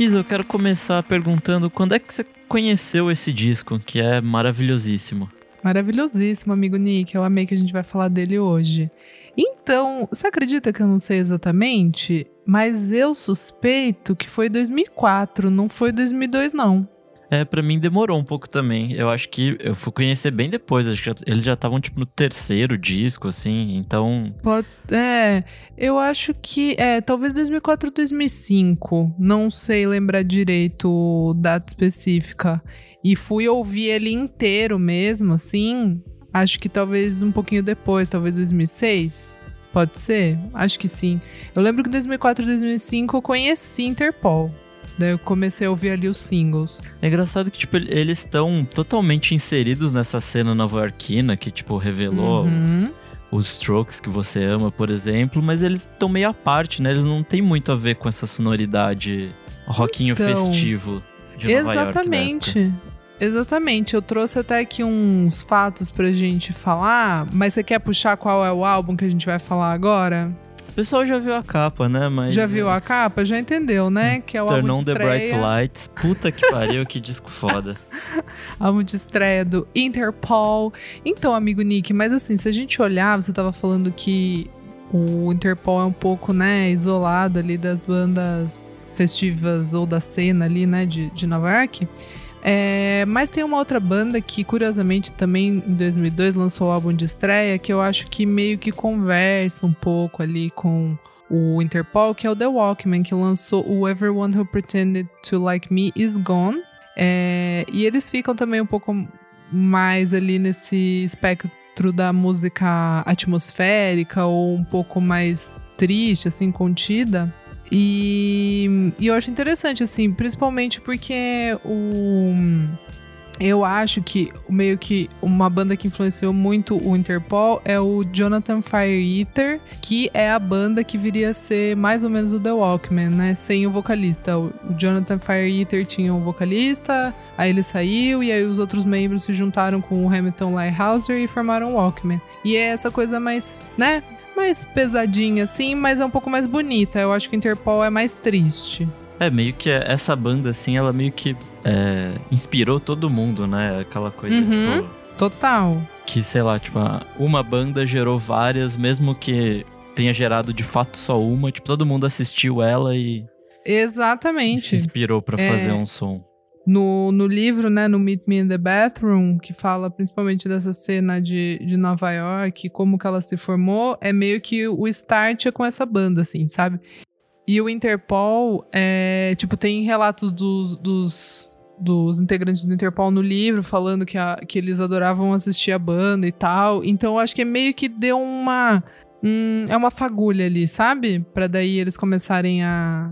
Isa, eu quero começar perguntando quando é que você conheceu esse disco, que é maravilhosíssimo. Maravilhosíssimo, amigo Nick. Eu amei que a gente vai falar dele hoje. Então, você acredita que eu não sei exatamente? Mas eu suspeito que foi 2004, não foi 2002, não. É, pra mim demorou um pouco também. Eu acho que eu fui conhecer bem depois. Acho que eles já estavam, tipo, no terceiro disco, assim, então. Pode, é, eu acho que. É, talvez 2004 2005. Não sei lembrar direito data específica. E fui ouvir ele inteiro mesmo, assim. Acho que talvez um pouquinho depois, talvez 2006. Pode ser? Acho que sim. Eu lembro que em 2004 e 2005 eu conheci Interpol. Daí eu comecei a ouvir ali os singles. É engraçado que, tipo, eles estão totalmente inseridos nessa cena nova-iorquina que, tipo, revelou Uhum. os Strokes que você ama, por exemplo, mas eles estão meio à parte, né? Eles não têm muito a ver com essa sonoridade rockinho Então, festivo de Nova York. Exatamente. Exatamente. Eu trouxe até aqui uns fatos pra gente falar, mas você quer puxar qual é o álbum que a gente vai falar agora? O pessoal já viu a capa, né? Mas Já viu a capa? Já entendeu, né? Que é o Turn álbum de on the bright estreia, lights. Puta que pariu, que disco foda. álbum de estreia do Interpol. Então, amigo Nick, mas assim, se a gente olhar, você tava falando que o Interpol é um pouco, né, isolado ali das bandas festivas ou da cena ali, né, de, de Nova York. É, mas tem uma outra banda que, curiosamente, também em 2002 lançou o álbum de estreia, que eu acho que meio que conversa um pouco ali com o Interpol, que é o The Walkman, que lançou o Everyone Who Pretended to Like Me Is Gone. É, e eles ficam também um pouco mais ali nesse espectro da música atmosférica ou um pouco mais triste, assim, contida. E, e eu acho interessante, assim, principalmente porque o. Eu acho que meio que uma banda que influenciou muito o Interpol é o Jonathan Fire Eater, que é a banda que viria a ser mais ou menos o The Walkman, né? Sem o vocalista. O Jonathan Fire Eater tinha um vocalista, aí ele saiu e aí os outros membros se juntaram com o Hamilton Lighthouser e formaram o Walkman. E é essa coisa mais, né? Mais pesadinha assim, mas é um pouco mais bonita. Eu acho que o Interpol é mais triste. É, meio que essa banda, assim, ela meio que é, inspirou todo mundo, né? Aquela coisa, Uhum. tipo, Total. que, sei lá, tipo, uma banda gerou várias, mesmo que tenha gerado de fato só uma, tipo, todo mundo assistiu ela e, e se Exatamente. inspirou pra É. fazer um som. No, no livro, né, no Meet Me in the Bathroom, que fala principalmente dessa cena de, de Nova York, como que ela se formou, é meio que o start é com essa banda, assim, sabe? E o Interpol, é, tipo, tem relatos dos, dos, dos integrantes do Interpol no livro, falando que, a- que eles adoravam assistir a banda e tal. Então, acho que é meio que deu uma... hum, é uma fagulha ali, sabe? Pra daí eles começarem a,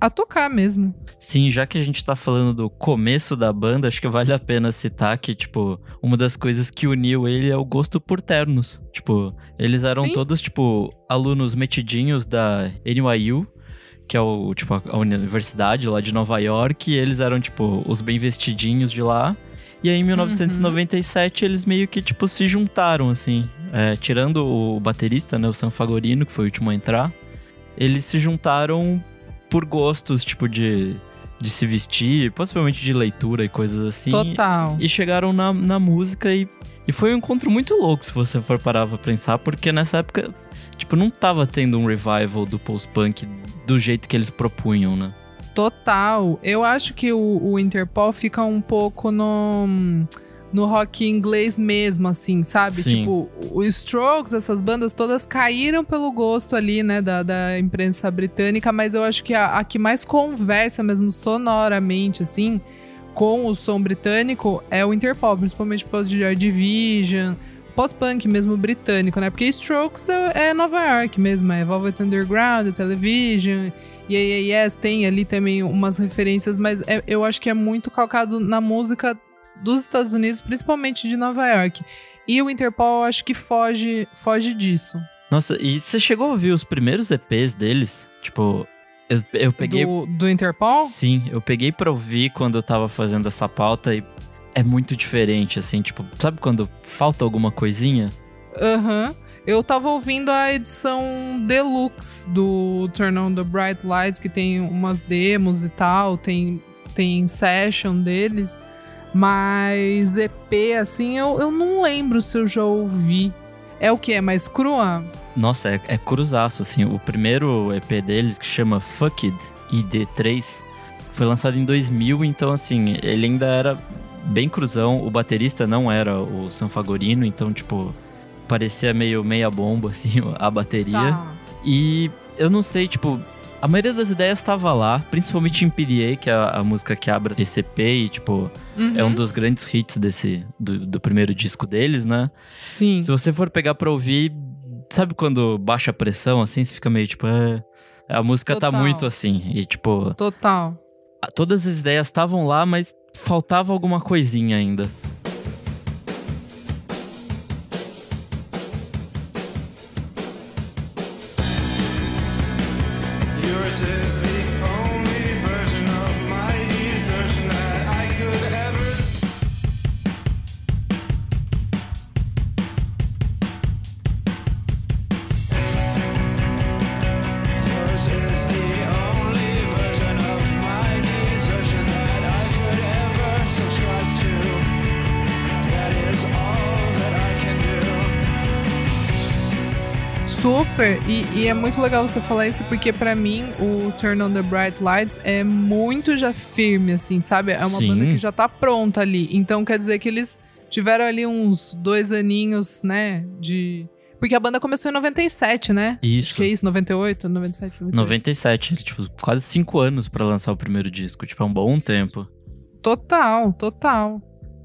a tocar mesmo. Sim, já que a gente tá falando do começo da banda, acho que vale a pena citar que, tipo, uma das coisas que uniu ele é o gosto por ternos. Tipo, eles eram Sim. todos, tipo, alunos metidinhos da NYU, que é o, tipo, a universidade lá de Nova York, e eles eram, tipo, os bem vestidinhos de lá. E aí, em 1997, eles meio que, tipo, se juntaram, assim. É, tirando o baterista, né, o San Fagorino, que foi o último a entrar. Eles se juntaram por gostos, tipo, de, de se vestir, possivelmente de leitura e coisas assim. Total. E chegaram na, na música e, e foi um encontro muito louco, se você for parar pra pensar, porque nessa época, tipo, não tava tendo um revival do post-punk do jeito que eles propunham, né? Total. Eu acho que o, o Interpol fica um pouco no, no rock inglês mesmo, assim, sabe? Sim. Tipo, o Strokes, essas bandas todas caíram pelo gosto ali, né, da, da imprensa britânica, mas eu acho que a, a que mais conversa mesmo sonoramente, assim, com o som britânico é o Interpol, principalmente por causa de Joy Division, pós-punk mesmo britânico, né? Porque Strokes é, é Nova York mesmo, é Velvet Underground, Television, e aí Yes tem ali também umas referências, mas é- eu acho que é muito calcado na música dos Estados Unidos, principalmente de Nova York. E o Interpol eu acho que foge, foge disso. Nossa, e você chegou a ouvir os primeiros EPs deles? Tipo, eu, eu peguei. Do, do Interpol? Sim, eu peguei pra ouvir quando eu tava fazendo essa pauta e é muito diferente, assim, tipo, sabe quando falta alguma coisinha? Aham. Eu tava ouvindo a edição deluxe do Turn on the Bright Lights, que tem umas demos e tal, tem, tem session deles. Mas EP, assim, eu, eu não lembro se eu já ouvi. É o que? É mais crua? Nossa, é, é cruzaço, assim. O primeiro EP deles, que chama Fucked ID3, foi lançado em 2000, então, assim, ele ainda era bem cruzão. O baterista não era o Sanfagorino, então, tipo, parecia meio meia bomba, assim, a bateria. Tá. E eu não sei, tipo, a maioria das ideias estava lá, principalmente em PDA, que é a, a música que abre esse EP e, tipo, é um Uhum. dos grandes hits desse, do, do primeiro disco deles, né? Sim. Se você for pegar pra ouvir, sabe quando baixa a pressão, assim, você fica meio, tipo, "Ah", a música tá Total. muito assim, e, tipo, Total. todas as ideias estavam lá, mas faltava alguma coisinha ainda. Yours is the only Super. E, e é muito legal você falar isso, porque pra mim o Turn on the Bright Lights é muito já firme, assim, sabe? É uma Sim. banda que já tá pronta ali. Então quer dizer que eles tiveram ali uns dois aninhos, né? De. Porque a banda começou em 97, né? Isso. Acho que é isso, 98, 97, 98. 97, tipo, quase cinco anos pra lançar o primeiro disco, tipo, é um bom tempo. Total, total.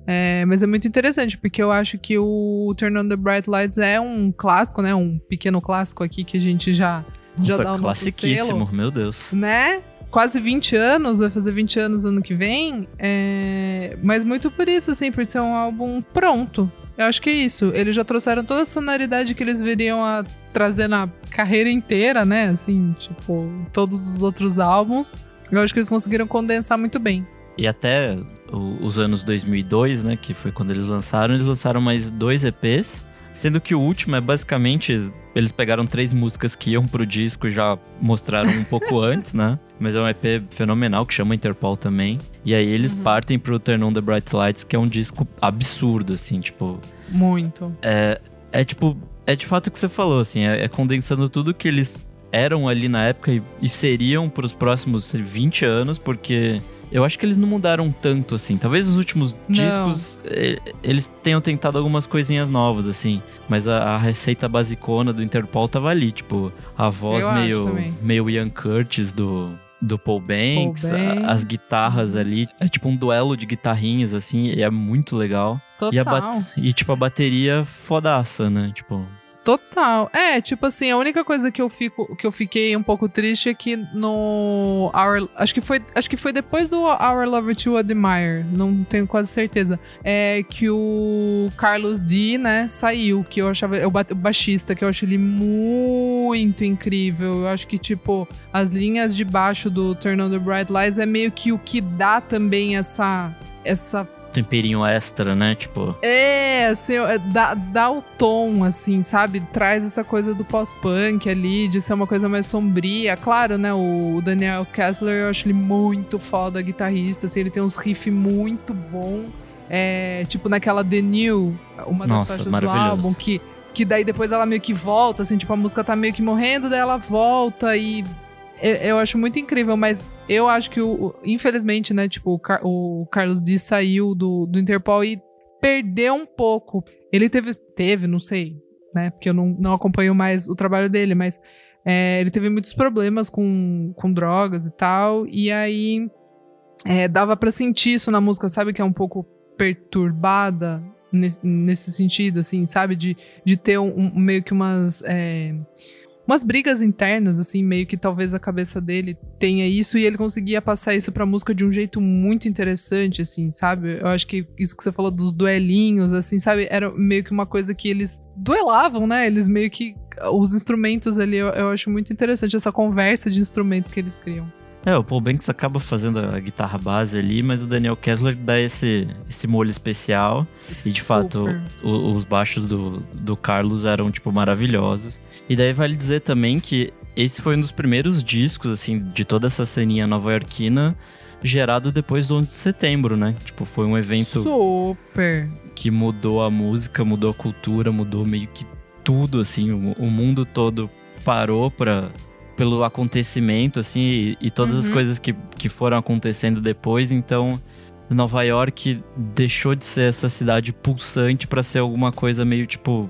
É, mas é muito interessante, porque eu acho que o Turn on the Bright Lights é um clássico, né? Um pequeno clássico aqui que a gente já, já Nossa, dá o nosso classiquíssimo, meu Deus. né? Quase 20 anos, vai fazer 20 anos ano que vem. é, Mas muito por isso, assim, por ser um álbum pronto. Eu acho que é isso. Eles já trouxeram toda a sonoridade que eles viriam a trazer na carreira inteira, né? Assim, tipo, todos os outros álbuns. Eu acho que eles conseguiram condensar muito bem. E até o- os anos 2002, né, que foi quando eles lançaram, eles lançaram mais dois EPs, sendo que o último é basicamente eles pegaram três músicas que iam pro disco e já mostraram um pouco antes, né? Mas é um EP fenomenal que chama Interpol também. E aí eles partem pro Turn on the Bright Lights, que é um disco absurdo assim, tipo, Muito. é tipo, é de fato o que você falou, assim, é, é condensando tudo que eles eram ali na época e, e seriam pros próximos 20 anos, porque eu acho que eles não mudaram tanto, assim. Talvez os últimos Não. discos eh, eles tenham tentado algumas coisinhas novas, assim. Mas a, a receita basicona do Interpol tava ali, tipo, a voz Eu meio, meio Ian Curtis do. Do Paul Banks, a- Banks. as guitarras ali, é tipo um duelo de guitarrinhas, assim, e é muito legal. Total. E, a e, tipo, a bateria fodaça, né? Tipo, Total. É, tipo assim, a única coisa que eu fico que eu fiquei um pouco triste é que no Our, acho que foi, acho que foi depois do Our Love to Admire, não tenho quase certeza. É que o Carlos D, né, saiu, que eu achava ba- o baixista, que eu acho ele muito incrível. Eu acho que tipo as linhas de baixo do Turn on the Bright Lights é meio que o que dá também essa essa temperinho extra, né? Tipo, é, assim, é, dá, dá o tom, assim, sabe? Traz essa coisa do pós-punk ali, de ser uma coisa mais sombria. Claro, né? O Daniel Kessler, eu acho ele muito foda, guitarrista, assim, ele tem uns riffs muito bom. É, tipo naquela The New, uma das Nossa, faixas do álbum, que, que daí depois ela meio que volta, assim, tipo, a música tá meio que morrendo, daí ela volta e eu, acho muito incrível, mas eu acho que, o, infelizmente, né, tipo, o, Car- o Carlos D saiu do, do Interpol e perdeu um pouco. Ele teve, teve, não sei, né, porque eu não, não acompanho mais o trabalho dele, mas é, ele teve muitos problemas com, com drogas e tal, e aí é, dava pra sentir isso na música, sabe, que é um pouco perturbada nesse, nesse sentido, assim, sabe, de, de ter um, um- meio que umas... é, umas brigas internas, assim, meio que talvez a cabeça dele tenha isso e ele conseguia passar isso pra música de um jeito muito interessante, assim, sabe? Eu acho que isso que você falou dos duelinhos, assim, sabe? Era meio que uma coisa que eles duelavam, né? Eles meio que. Os instrumentos ali, eu, eu acho muito interessante essa conversa de instrumentos que eles criam. É, o Paul Banks acaba fazendo a guitarra base ali, mas o Daniel Kessler dá esse, esse molho especial. E de fato, Super. o- os baixos do, do Carlos eram, tipo, maravilhosos. E daí vale dizer também que esse foi um dos primeiros discos, assim, de toda essa ceninha nova-iorquina, gerado depois do 11 de setembro, né? Tipo, foi um evento Super. que mudou a música, mudou a cultura, mudou meio que tudo, assim. O, o mundo todo parou pra, pelo acontecimento, assim, e, e todas as Uhum. coisas que, que foram acontecendo depois. Então, Nova York deixou de ser essa cidade pulsante pra ser alguma coisa meio tipo,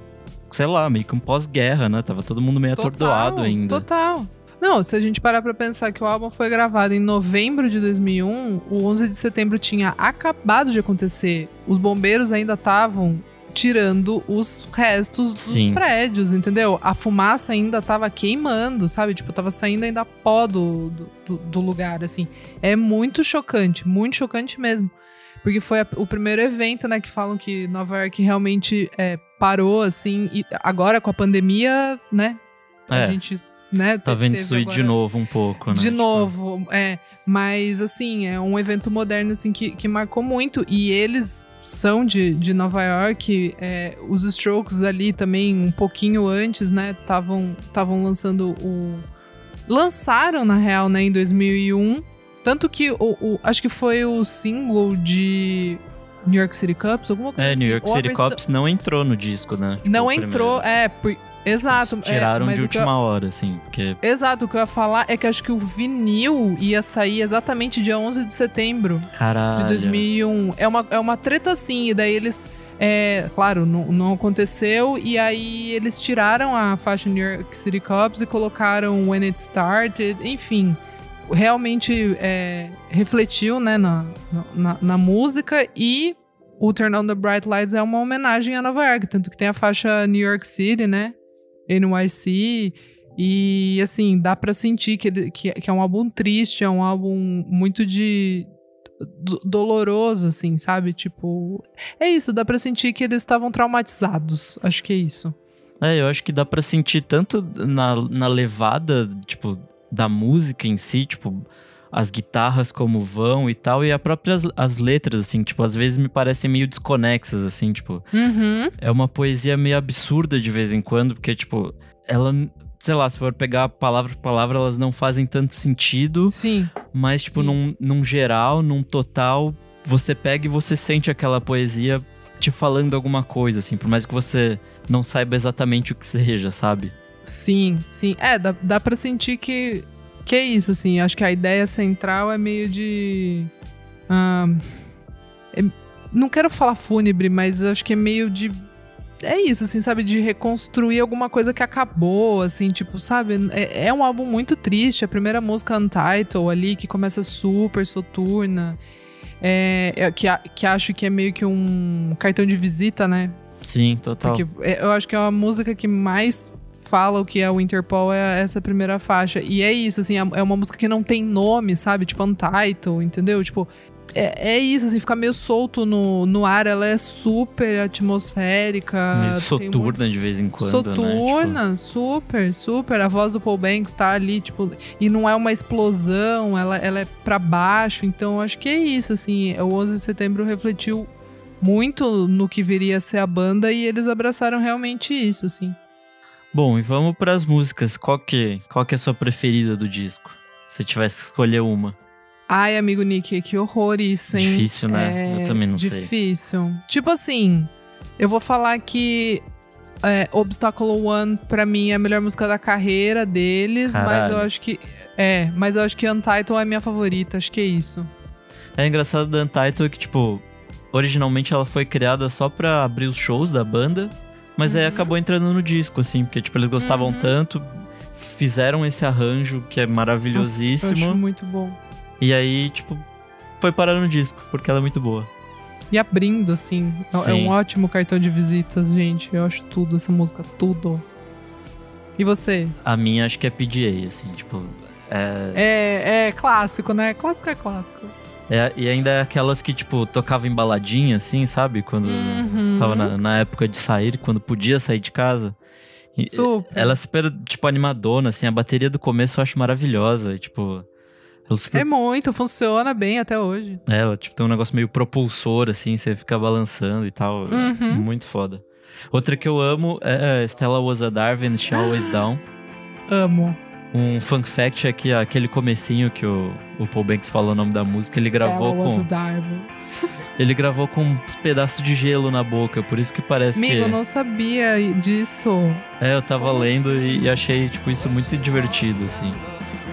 sei lá, meio que um pós-guerra, né? Tava todo mundo meio atordoado ainda. Total. Não, se a gente parar pra pensar que o álbum foi gravado em novembro de 2001, o 11 de setembro tinha acabado de acontecer. Os bombeiros ainda estavam tirando os restos dos Sim. prédios, entendeu? A fumaça ainda tava queimando, sabe? Tipo, tava saindo ainda pó do, do, do- do lugar, assim. É muito chocante, muito chocante mesmo. Porque foi a- o primeiro evento, né, que falam que Nova York realmente é, parou, assim, e agora com a pandemia, né? A É. gente, né? Tá vendo isso aí de novo um pouco, né? De Tipo, novo, é. Mas, assim, é um evento moderno, assim, que, que marcou muito. E eles são de, de Nova York. é, os Strokes ali também, um pouquinho antes, né? Estavam lançando o... Lançaram, na real, né? Em 2001. Tanto que, o, o- acho que foi o single de New York City Cups, alguma coisa É, assim. New York Ou City versão- Cops não entrou no disco, né? Tipo, Não entrou, é, por- exato. Eles é, Tiraram mas de que eu- última hora, assim, porque Exato, o que eu ia falar é que acho que o vinil ia sair exatamente dia 11 de setembro caralho. de 2001. É uma, é uma treta assim, e daí eles. É, claro, não, não aconteceu, e aí eles tiraram a faixa New York City Cops e colocaram When It Started, enfim. Realmente é, refletiu né, na, na, na música e o Turn on the Bright Lights é uma homenagem a Nova York, tanto que tem a faixa New York City, né? NYC. E assim, dá pra sentir que, que, que é um álbum triste, é um álbum muito de. do- doloroso, assim, sabe? Tipo. É isso, dá pra sentir que eles estavam traumatizados. Acho que é isso. É, eu acho que dá pra sentir tanto na, na levada, tipo, da música em si, tipo, as guitarras como vão e tal, e a própria as, as letras, assim, tipo, às vezes me parecem meio desconexas, assim, tipo, Uhum. é uma poesia meio absurda de vez em quando, porque, tipo, ela, sei lá, se for pegar palavra por palavra, elas não fazem tanto sentido, Sim. mas, tipo, Sim. num, num geral, num total, você pega e você sente aquela poesia te falando alguma coisa, assim, por mais que você não saiba exatamente o que seja, sabe? Sim, sim. É, dá, dá pra sentir que, que é isso, assim. Acho que a ideia central é meio de. é- não quero falar fúnebre, mas acho que é meio de. É isso, assim, sabe? De reconstruir alguma coisa que acabou, assim, tipo, sabe? É, é um álbum muito triste. A primeira música, Untitled, ali, que começa super soturna. É, é, que, que acho que é meio que um cartão de visita, né? Sim, total. Porque é, eu acho que é a música que mais fala o que é o Interpol é essa primeira faixa. E é isso, assim, é é uma música que não tem nome, sabe? Tipo, Untitled, entendeu? Tipo, é, é isso, assim, fica meio solto no, no ar. Ela é super atmosférica. Meio um soturna de vez em quando, né? Soturna, super, super. A voz do Paul Banks tá ali, tipo, e não é uma explosão, ela, ela é pra baixo. Então, acho que é isso, assim. O 11 de setembro refletiu muito no que viria a ser a banda e eles abraçaram realmente isso, assim. Bom, e vamos pras músicas. Qual que, qual que é a sua preferida do disco? Se tivesse que escolher uma. Ai, amigo Nick, que horror isso, hein? Difícil, né? É Eu também não sei. Difícil. Tipo assim, eu vou falar que é, Obstacle One, pra mim, é a melhor música da carreira deles, mas Caralho. eu acho que. É, mas eu acho que Untitled é a minha favorita, acho que é isso. É engraçado da Untitled que, tipo, originalmente ela foi criada só pra abrir os shows da banda, mas aí Uhum. acabou entrando no disco, assim, porque, tipo, eles gostavam Uhum. tanto, fizeram esse arranjo que é Nossa, eu maravilhosíssimo, acho muito bom. e aí, tipo, foi parar no disco, porque ela é muito boa. E abrindo, assim, é- é Sim. um ótimo cartão de visitas, gente. Eu acho tudo, essa música, tudo. E você? A minha acho que é PGA, assim, tipo. É, É, é clássico, né? Clássico é clássico. É- e ainda é aquelas que, tipo, tocava em baladinha, assim, sabe? Quando Uhum. você tava na, na época de sair, quando podia sair de casa. Super. Ela é super, tipo, animadona, assim. A bateria do começo eu acho maravilhosa. tipo, super, É muito, funciona bem até hoje. é, ela tipo, tem um negócio meio propulsor, assim, você fica balançando e tal. Uhum. Muito foda. Outra que eu amo é Stella Was a Darwin, She Always Down. Amo. Um fun fact é que aquele comecinho que o, o Paul Banks fala o nome da música, ele Stella gravou com ele gravou com um pedaço de gelo na boca, por isso que parece Amigo, que eu não sabia disso. É, eu tava Como lendo assim? e, achei tipo isso muito divertido assim.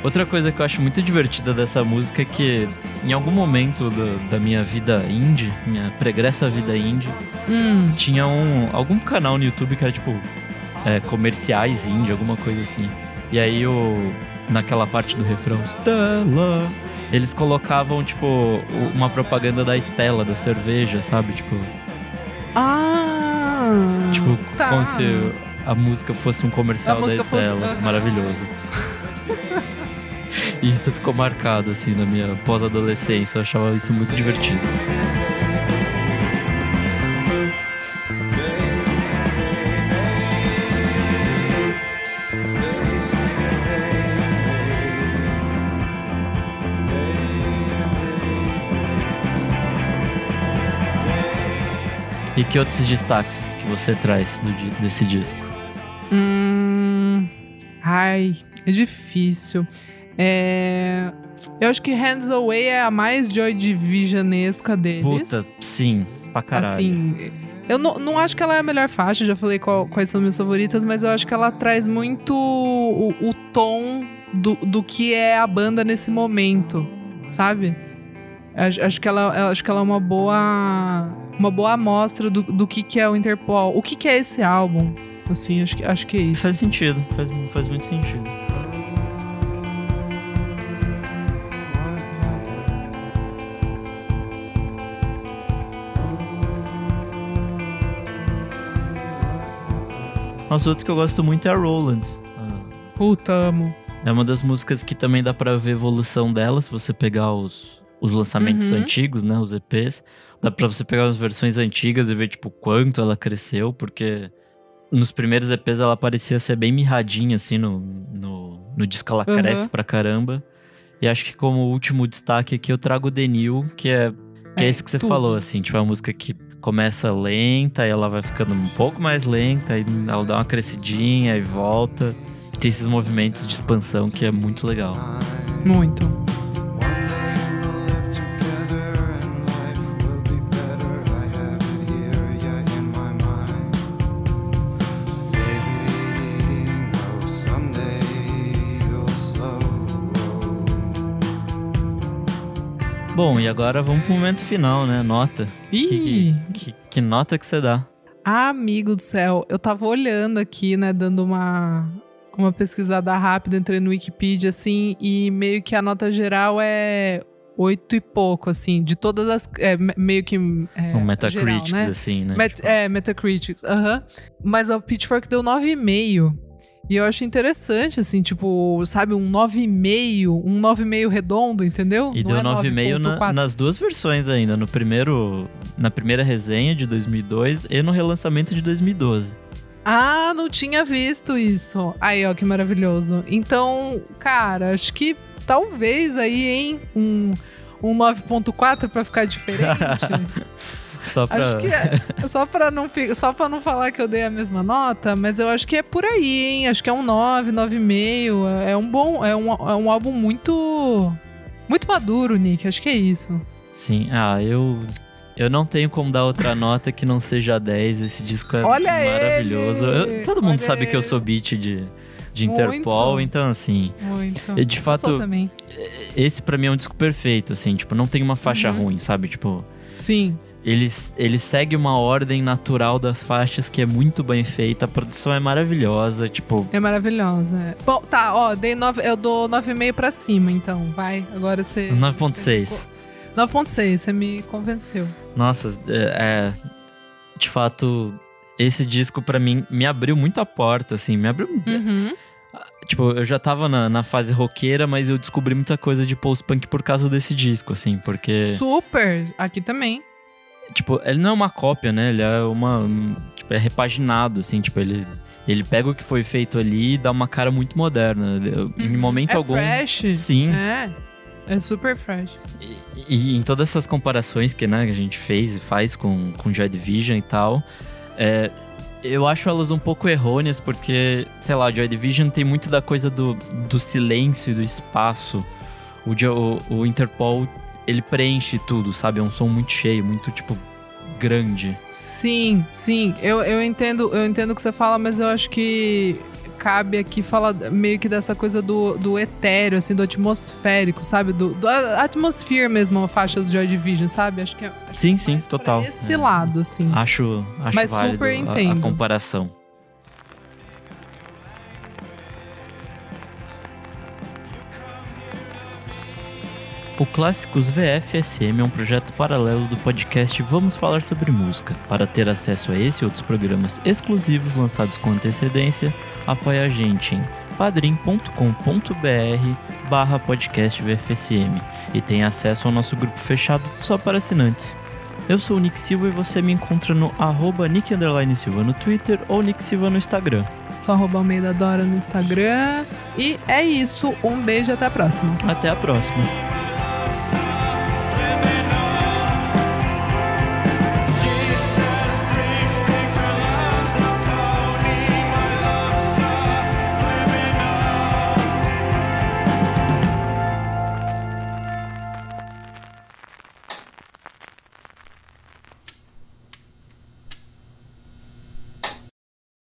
Outra coisa que eu acho muito divertida dessa música é que em algum momento da, da minha vida indie, minha pregressa vida indie, Hum, tinha um algum canal no YouTube que era tipo é, comerciais indie, alguma coisa assim. E aí o naquela parte do refrão Stella, eles colocavam tipo uma propaganda da Stella da cerveja, sabe? Tipo, Ah. tipo tá. como se a música fosse um comercial da fosse- Stella. aham. Maravilhoso. e isso ficou marcado assim na minha pós-adolescência, eu achava isso muito divertido. E que outros destaques que você traz do desse disco? Hum, ai, é difícil. É, eu acho que Hands Away é a mais Joy Divisionesca deles. Puta, sim, pra caralho. Assim, eu não, não acho que ela é a melhor faixa, já falei qual- quais são minhas favoritas, mas eu acho que ela traz muito o, o tom do, do que é a banda nesse momento, sabe? Acho, acho que ela, acho que ela é uma boa, uma boa amostra do, do que, que é o Interpol, o que, que é esse álbum. Assim, acho que, acho que é isso. Faz sentido, faz, faz muito sentido. Nossa, outro que eu gosto muito é a Roland. Ah, Puta, amo. É uma das músicas que também dá pra ver a evolução dela, se você pegar os, os lançamentos Uhum. antigos, né? Os EPs. Dá pra você pegar as versões antigas e ver, tipo, quanto ela cresceu, porque nos primeiros EPs ela parecia ser bem mirradinha, assim, no, no, no disco ela Uhum. cresce pra caramba. E acho que como último destaque aqui eu trago o Denil, que é, que é, É, esse que você tudo. falou, assim, tipo, é uma música que começa lenta e ela vai ficando um pouco mais lenta, e ela dá uma crescidinha e volta. E tem esses movimentos de expansão que é muito legal. Muito. Bom, e agora vamos pro momento final, né? Nota. Ih! Que, que, que nota que você dá? Amigo do céu, eu tava olhando aqui, né, dando uma, uma pesquisada rápida, entrei no Wikipedia, assim, e meio que a nota geral é oito e pouco, assim, de todas as. é, me- meio que. É, um Metacritics, geral, né? assim, né? Met- Tipo, É, Metacritics, aham. Mas a Pitchfork deu 9,5. E eu acho interessante, assim, tipo, sabe, um 9,5, um 9,5 redondo, entendeu? E Não deu é 9,5 na- 9,4. nas duas versões ainda. No primeiro, na primeira resenha de 2002 e no relançamento de 2012. Ah, não tinha visto isso. Aí, ó, que maravilhoso. Então, cara, acho que talvez aí, hein, um, um 9.4 pra ficar diferente. Só pra... acho que é. Só pra, não, só pra não falar que eu dei a mesma nota, mas eu acho que é por aí, hein? Acho que é um 9, 9,5. É um bom. É um, é um álbum muito. Muito maduro, Nick. Acho que é isso. Sim, ah, eu... Eu não tenho como dar outra nota que não seja 10. Esse disco é Olha maravilhoso. ele! Eu- todo mundo Olha sabe que eu ele! sou beat de, de Muito. Interpol, então assim... Muito. E de fato, esse pra mim é um disco perfeito, assim, tipo, não tem uma faixa Uhum. ruim, sabe? Tipo, Sim. Ele, ele segue uma ordem natural das faixas que é muito bem feita, a produção é maravilhosa, tipo, É maravilhosa. é. Bom, tá, ó, dei nove, eu dou 9,5 pra cima, então. Vai, agora você. 9.6. 9,6, você me convenceu. Nossa, é, é- de fato, esse disco pra mim me abriu muito a porta, assim, me abriu... Uhum. Tipo, eu já tava na, na fase roqueira, mas eu descobri muita coisa de post-punk por causa desse disco, assim, porque... Super, aqui também. Tipo, ele não é uma cópia, né? Ele é uma. um, Tipo, é repaginado, assim, tipo, ele. Ele pega o que foi feito ali e dá uma cara muito moderna. Em Uhum. momento é algum. fresh. Sim. É. É super fresh. E, e em todas essas comparações que, né, que a gente fez e faz com, com Joy Division e tal, é, eu acho elas um pouco errôneas, porque, sei lá, Joy Division tem muito da coisa do, do silêncio e do espaço. O, o, o Interpol, ele preenche tudo, sabe? É um som muito cheio, muito, tipo, grande. Sim, sim. Eu, eu entendo eu entendo o que você fala, mas eu acho que cabe aqui falar meio que dessa coisa do, do etéreo, assim, do atmosférico, sabe? Do, do a- atmosphere mesmo, a faixa do Joy Division, sabe? Acho que é Sim, sim, mais pra total. esse É. lado, assim. Acho, acho Mas válido super a- a, entendo. comparação. O Clássicos VFSM é um projeto paralelo do podcast Vamos Falar Sobre Música. Para ter acesso a esse e outros programas exclusivos lançados com antecedência, apoie a gente em padrim.com.br barra podcast VFSM e tenha acesso ao nosso grupo fechado só para assinantes. Eu sou o Nick Silva e você me encontra no arroba Nick underline Silva no Twitter ou Nick Silva no Instagram. Só arroba Almeida Dora no Instagram. E é isso. Um beijo e até a próxima. Até a próxima.